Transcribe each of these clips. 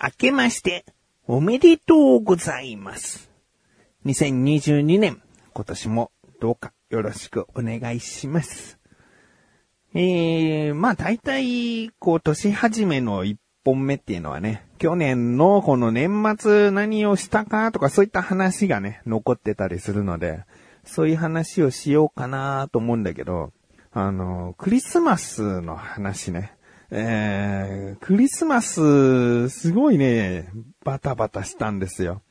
明けまして、おめでとうございます。2022年、今年もどうかよろしくお願いします。えー、まあ大体、こう、年始めの一本目っていうのはね、去年のこの年末何をしたかとかそういった話がね、残ってたりするので、そういう話をしようかなと思うんだけど、あの、クリスマスの話ね。えー、クリスマス、すごいね、バタバタしたんですよ。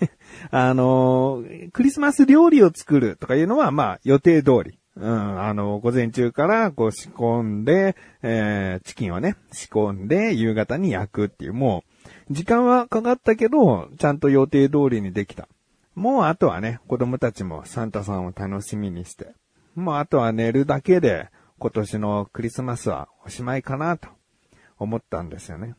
あの、クリスマス料理を作るとかいうのは、まあ、予定通り。うん、あの、午前中からこう仕込んで、えー、チキンをね、仕込んで、夕方に焼くっていう、もう、時間はかかったけど、ちゃんと予定通りにできた。もうあとはね、子供たちもサンタさんを楽しみにして、もうあとは寝るだけで、今年のクリスマスはおしまいかなと思ったんですよね。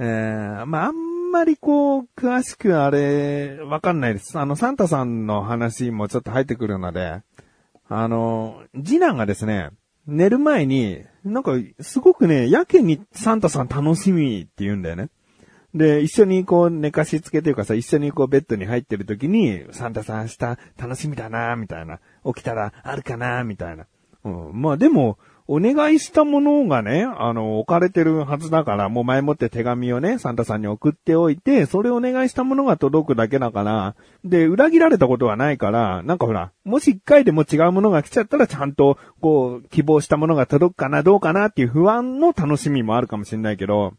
えー、まあ、あんまりこう、詳しくあれ、わかんないです。あの、サンタさんの話もちょっと入ってくるので、あの、次男がですね、寝る前に、なんか、すごくね、やけにサンタさん楽しみって言うんだよね。で、一緒にこう寝かしつけというかさ、一緒にこうベッドに入ってる時に、サンタさん明日楽しみだなみたいな。起きたらあるかなみたいな。まあでも、お願いしたものがね、あの、置かれてるはずだから、もう前もって手紙をね、サンタさんに送っておいて、それをお願いしたものが届くだけだから、で、裏切られたことはないから、なんかほら、もし一回でも違うものが来ちゃったら、ちゃんと、こう、希望したものが届くかな、どうかなっていう不安の楽しみもあるかもしれないけど、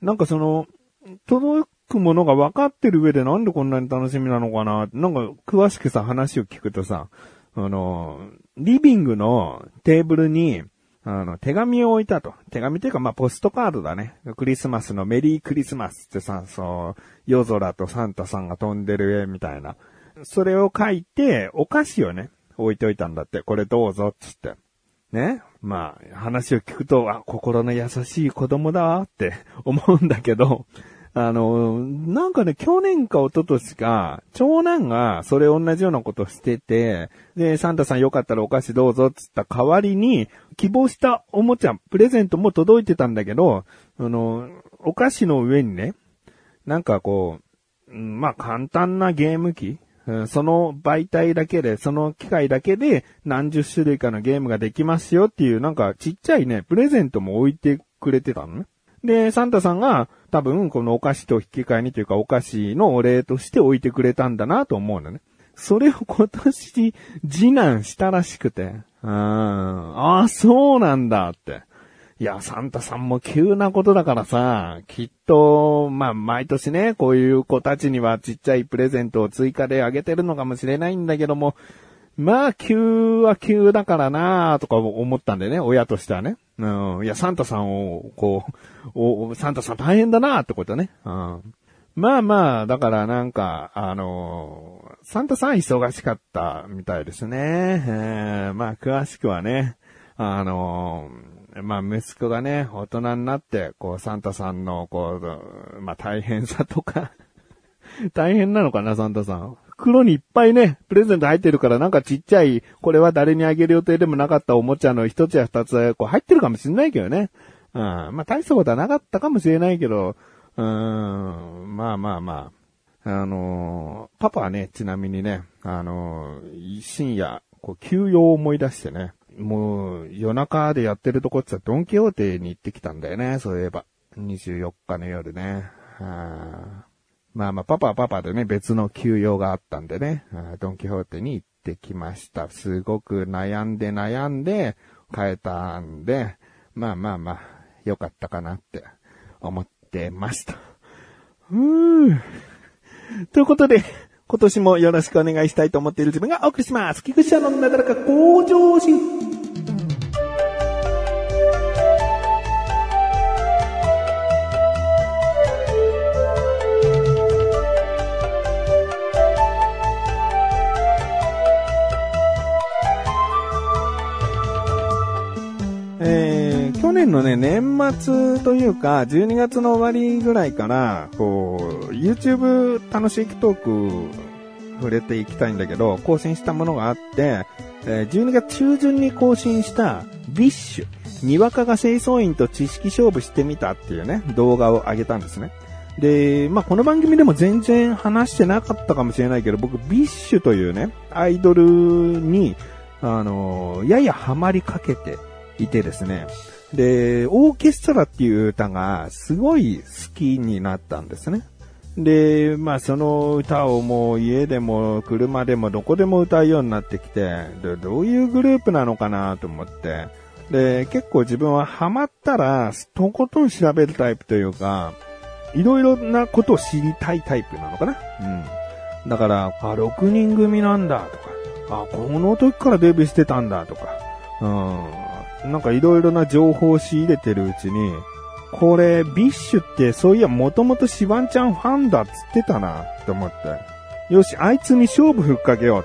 なんかその、届くものが分かってる上でなんでこんなに楽しみなのかななんか詳しくさ、話を聞くとさ、あの、リビングのテーブルに、あの、手紙を置いたと。手紙っていうか、まあ、ポストカードだね。クリスマスのメリークリスマスってさ、そう、夜空とサンタさんが飛んでる絵みたいな。それを書いて、お菓子をね、置いておいたんだって。これどうぞ、つって。ね。まあ、話を聞くと、あ、心の優しい子供だわって思うんだけど、あの、なんかね、去年か一昨年か、長男がそれ同じようなことしてて、で、サンタさんよかったらお菓子どうぞっつった代わりに、希望したおもちゃ、プレゼントも届いてたんだけど、あの、お菓子の上にね、なんかこう、まあ簡単なゲーム機、その媒体だけで、その機械だけで何十種類かのゲームができますよっていう、なんかちっちゃいね、プレゼントも置いてくれてたのね。で、サンタさんが多分このお菓子と引き換えにというかお菓子のお礼として置いてくれたんだなと思うのね。それを今年次男したらしくて。うん。ああ、そうなんだって。いや、サンタさんも急なことだからさ、きっと、まあ、毎年ね、こういう子たちにはちっちゃいプレゼントを追加であげてるのかもしれないんだけども、まあ、急は急だからなとか思ったんでね、親としてはね。うん。いや、サンタさんを、こう、おサンタさん大変だなってことね。うん。まあまあ、だからなんか、あのーサンタさん忙しかったみたいですね。えーまあ、詳しくはね、あのーまあ、息子がね、大人になって、こう、サンタさんの、こう、まあ、大変さとか、大変なのかな、サンタさん。袋にいっぱいね、プレゼント入ってるから、なんかちっちゃい、これは誰にあげる予定でもなかったおもちゃの一つや二つは、こう入ってるかもしれないけどね。うん。まあ、大したことはなかったかもしれないけど、うーん、まあまあまあ。あのーパパはね、ちなみにね、あのー深夜、こう、休養を思い出してね、もう、夜中でやってるとこって言ったらドンキホーテに行ってきたんだよね、そういえば。24日の夜ね。はあまあまあ、パパはパパでね、別の休養があったんでね、ドンキホーテに行ってきました。すごく悩んで悩んで、変えたんで、まあまあまあ、よかったかなって思ってました。うーん。ということで、今年もよろしくお願いしたいと思っている自分がお送りします。菊池のなだらか向上心。のね、年末というか、12月の終わりぐらいから、こう、YouTube 楽しいトーク触れていきたいんだけど、更新したものがあって、え12月中旬に更新した、 BiSH、にわかが清掃員と知識勝負してみたっていうね、動画を上げたんですね。で、まあ、この番組でも全然話してなかったかもしれないけど、僕、 BiSH というね、アイドルに、あの、ややハマりかけていてですね。で、オーケストラっていう歌がすごい好きになったんですね。で、まあその歌をもう家でも車でもどこでも歌うようになってきて、でどういうグループなのかなと思って、で、結構自分はハマったら、とことん調べるタイプというか、いろいろなことを知りたいタイプなのかなうん。だから、あ、6人組なんだとか、あ、この時からデビューしてたんだとか、うん。なんかいろいろな情報を仕入れてるうちに、これ、 BiSH ってそういやもともとシバンちゃんファンだっつってたな、と思って。よし、あいつに勝負ふっかけよう。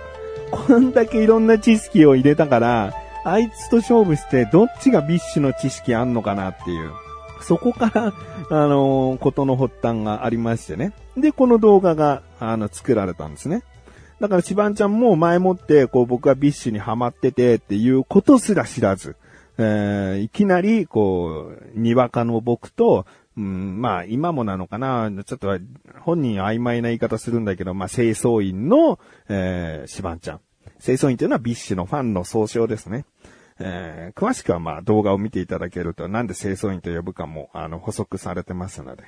こんだけいろんな知識を入れたから、あいつと勝負してどっちが BiSH の知識あんのかなっていう。そこから、あのー、ことの発端がありましてね。で、この動画が、あの、作られたんですね。だから、シバンちゃんも前もって、こう、僕は BiSH にハマっててっていうことすら知らず、えー、いきなり、こう、にわかの僕と、うん、まあ、今もなのかな、ちょっと本人曖昧な言い方するんだけど、まあ、清掃員の、えー、シバンちゃん。清掃員というのは BiSH のファンの総称ですね。えー、詳しくはまあ動画を見ていただけると、なんで清掃員と呼ぶかも、あの、補足されてますので。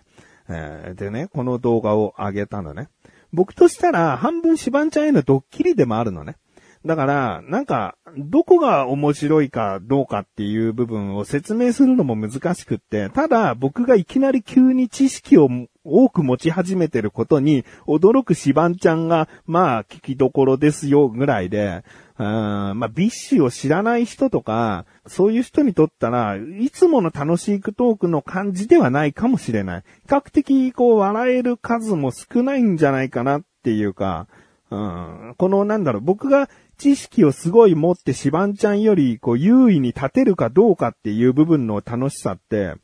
えー、でね、この動画を上げたのね。僕としたら、半分シバンちゃんへのドッキリでもあるのね。だから、なんか、どこが面白いかどうかっていう部分を説明するのも難しくって、ただ僕がいきなり急に知識を多く持ち始めてることに驚くシバンちゃんが、まあ、聞きどころですよぐらいで、まあ、 BiSH を知らない人とか、そういう人にとったら、いつもの楽しいトークの感じではないかもしれない。比較的、こう、笑える数も少ないんじゃないかなっていうか、うん、この、なんだろう、僕が知識をすごい持ってシバンちゃんより、こう、優位に立てるかどうかっていう部分の楽しさって、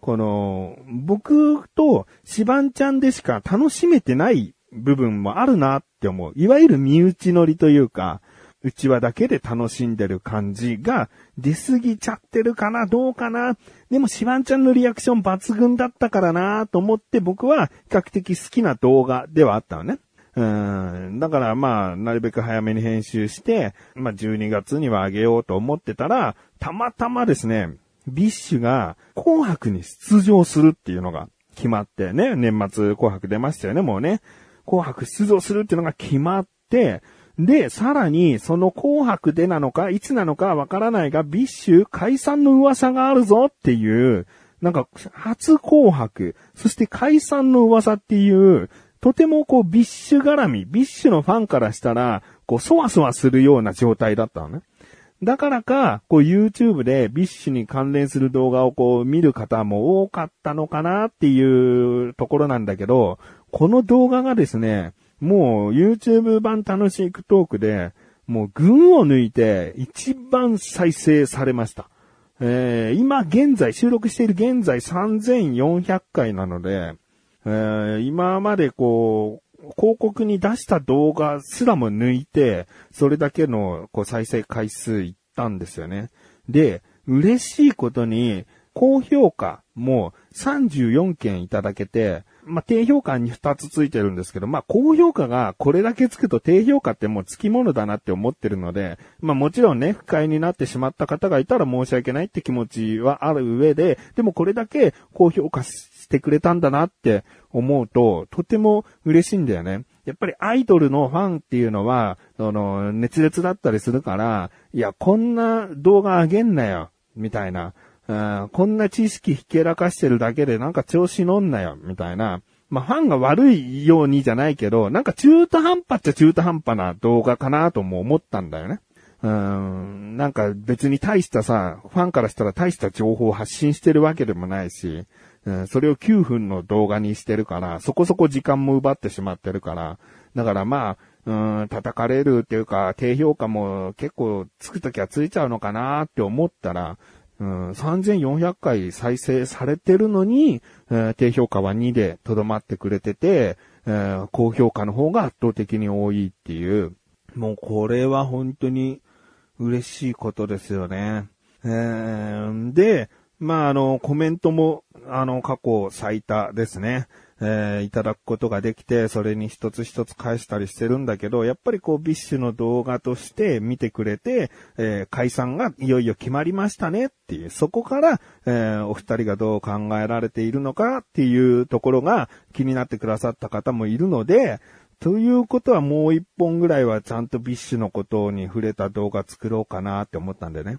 この、僕とシバンちゃんでしか楽しめてない部分もあるなって思う。いわゆる身内ノリというか、内輪だけで楽しんでる感じが出過ぎちゃってるかなどうかなでもシバンちゃんのリアクション抜群だったからなと思って僕は比較的好きな動画ではあったのね。うん。だからまあ、なるべく早めに編集して、まあ12月にはあげようと思ってたら、たまたまですね、 BiSH が紅白に出場するっていうのが決まってね、年末紅白出ましたよね、もうね。紅白出場するっていうのが決まって、で、さらに、その紅白でなのか、いつなのかわからないが、 BiSH 解散の噂があるぞっていう、なんか、初紅白、そして解散の噂っていう、とてもこう、 BiSH 絡み、 BiSH のファンからしたら、こう、そわそわするような状態だったのね。だからか、こう YouTube でビッシュに関連する動画をこう見る方も多かったのかなっていうところなんだけど、この動画がですね、もう YouTube 版楽しいトークで、もう群を抜いて一番再生されました。えー、今現在、収録している現在3400回なので、えー、今までこう、広告に出した動画すらも抜いて、それだけのこう再生回数いったんですよね。で、嬉しいことに、高評価も34件いただけて、まあ、低評価に2つついてるんですけど、まあ、高評価がこれだけつくと低評価ってもう付き物だなって思ってるので、まあ、もちろんね、不快になってしまった方がいたら申し訳ないって気持ちはある上で、でもこれだけ高評価してくれたんだなって思うと、とても嬉しいんだよね。やっぱりアイドルのファンっていうのは、その、熱烈だったりするから、いや、こんな動画あげんなよ、みたいな。こんな知識ひけらかしてるだけでなんか調子乗んなよ、みたいな。まあ、ファンが悪いようにじゃないけど、なんか中途半端っちゃ中途半端な動画かなとも思ったんだよね。うん、なんか別に大したさ、ファンからしたら大した情報を発信してるわけでもないし、うん、それを9分の動画にしてるから、そこそこ時間も奪ってしまってるから、だからまあ、うん、叩かれるっていうか、低評価も結構つくときはついちゃうのかなって思ったら、うん、3400回再生されてるのに、えー、低評価は2で留まってくれてて、えー、高評価の方が圧倒的に多いっていう、もうこれは本当に嬉しいことですよね。えー、で、まあ、あの、コメントも、あの、過去最多ですね。えー、いただくことができて、それに一つ一つ返したりしてるんだけど、やっぱりこう、 BiSH の動画として見てくれて、えー、解散がいよいよ決まりましたねっていう、そこから、えー、お二人がどう考えられているのかっていうところが気になってくださった方もいるので、ということはもう一本ぐらいはちゃんと BiSH のことに触れた動画作ろうかなって思ったんでね。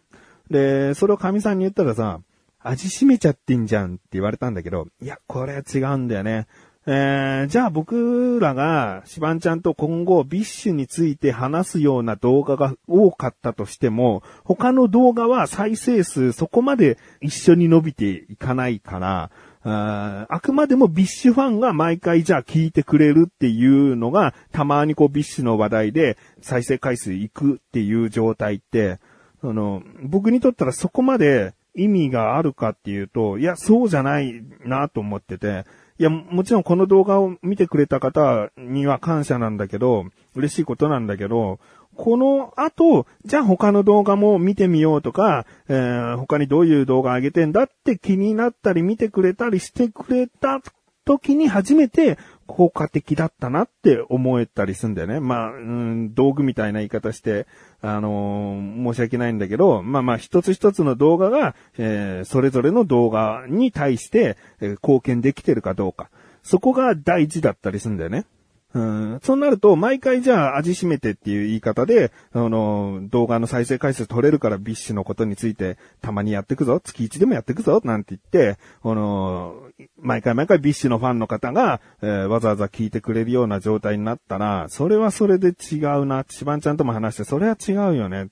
で、それを神さんに言ったらさ、味しめちゃってんじゃんって言われたんだけど、いや、これは違うんだよね。えー、じゃあ僕らが、シバンちゃんと今後 BiSH について話すような動画が多かったとしても、他の動画は再生数そこまで一緒に伸びていかないから、ああくまでも BiSH ファンが毎回じゃあ聞いてくれるっていうのが、たまにこう BiSH の話題で再生回数いくっていう状態って、あの、僕にとったらそこまで意味があるかっていうと、いや、そうじゃないなと思ってて、いや、もちろんこの動画を見てくれた方には感謝なんだけど、嬉しいことなんだけど、この後、じゃあ他の動画も見てみようとか、えー、他にどういう動画上げてんだって気になったり見てくれたりしてくれた時に初めて効果的だったなって思えたりすんだよね。まあ、うん、道具みたいな言い方して、あのー、申し訳ないんだけど、まあまあ一つ一つの動画が、えー、それぞれの動画に対して、えー、貢献できてるかどうか。そこが大事だったりするんだよね。うん、そうなると、毎回じゃあ味しめてっていう言い方で、あの、動画の再生回数取れるから BiSH のことについてたまにやっていくぞ、月1でもやっていくぞ、なんて言って、あの、毎回毎回 BiSH のファンの方が、えー、わざわざ聞いてくれるような状態になったら、それはそれで違うな、シバンちゃんとも話して、それは違うよね。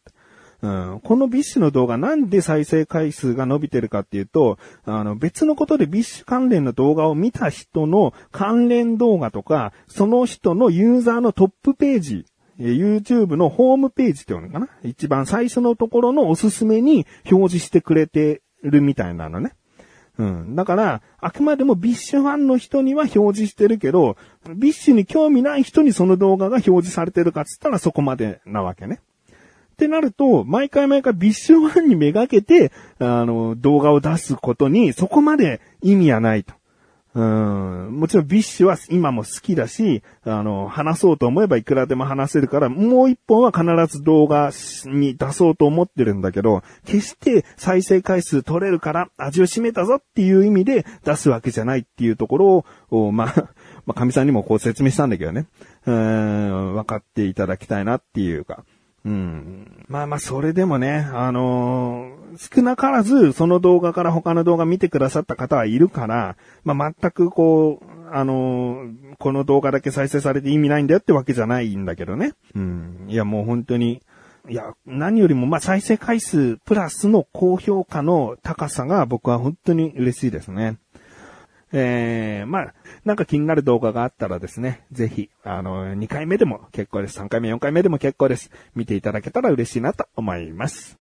うん、この BiSH の動画なんで再生回数が伸びてるかっていうと、あの別のことで BiSH 関連の動画を見た人の関連動画とか、その人のユーザーのトップページ、YouTube のホームページっていうのかな？一番最初のところのおすすめに表示してくれてるみたいなのね。うん。だから、あくまでもビッシュファンの人には表示してるけど、ビッシュに興味ない人にその動画が表示されてるかっつったらそこまでなわけね。ってなると、毎回毎回ビッシュファンにめがけて、あの、動画を出すことに、そこまで意味はないと。うん、もちろんビッシュは今も好きだし、あの、話そうと思えばいくらでも話せるから、もう一本は必ず動画に出そうと思ってるんだけど、決して再生回数取れるから味を占めたぞっていう意味で出すわけじゃないっていうところを、まあ、まあ、神さんにもこう説明したんだけどね、うん、分かっていただきたいなっていうか、うん。まあまあ、それでもね、あのー、少なからず、その動画から他の動画見てくださった方はいるから、まあ全くこう、あのー、この動画だけ再生されて意味ないんだよってわけじゃないんだけどね。うん。いや、もう本当に、いや、何よりも、まあ、再生回数プラスの高評価の高さが僕は本当に嬉しいですね。えー、まあ、なんか気になる動画があったらですね、ぜひ、あの、2回目でも結構です。3回目、4回目でも結構です。見ていただけたら嬉しいなと思います。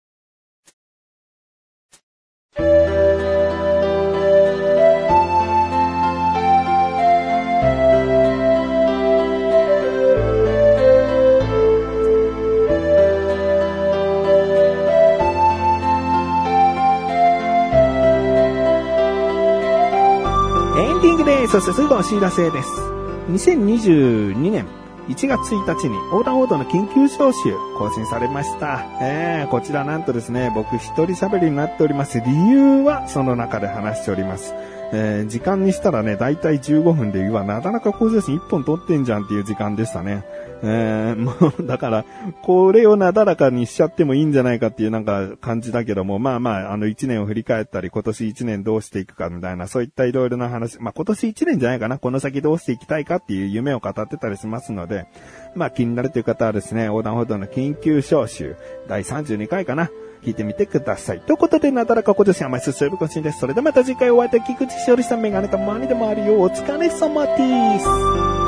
そしてすぐお知らせです。2022年1月1日に横断歩道の緊急招集更新されました。えー、こちらなんとですね、僕一人喋りになっております。理由はその中で話しております。えー、時間にしたらね、だいたい15分で、うわ、なかなか向上心1本取ってんじゃんっていう時間でしたね。えー、もう、だから、これをなだらかにしちゃってもいいんじゃないかっていうなんか感じだけども、まあまあ、あの1年を振り返ったり、今年1年どうしていくかみたいな、そういったいろいろな話、まあ今年1年じゃないかな、この先どうしていきたいかっていう夢を語ってたりしますので、まあ気になるという方はですね、横断歩道の緊急招集、第32回かな、聞いてみてください。ということで、なだらか今年は毎週水曜日更新です。それではまた次回お会いできくちしおりさんメガネたまにでもあるよ。お疲れ様です。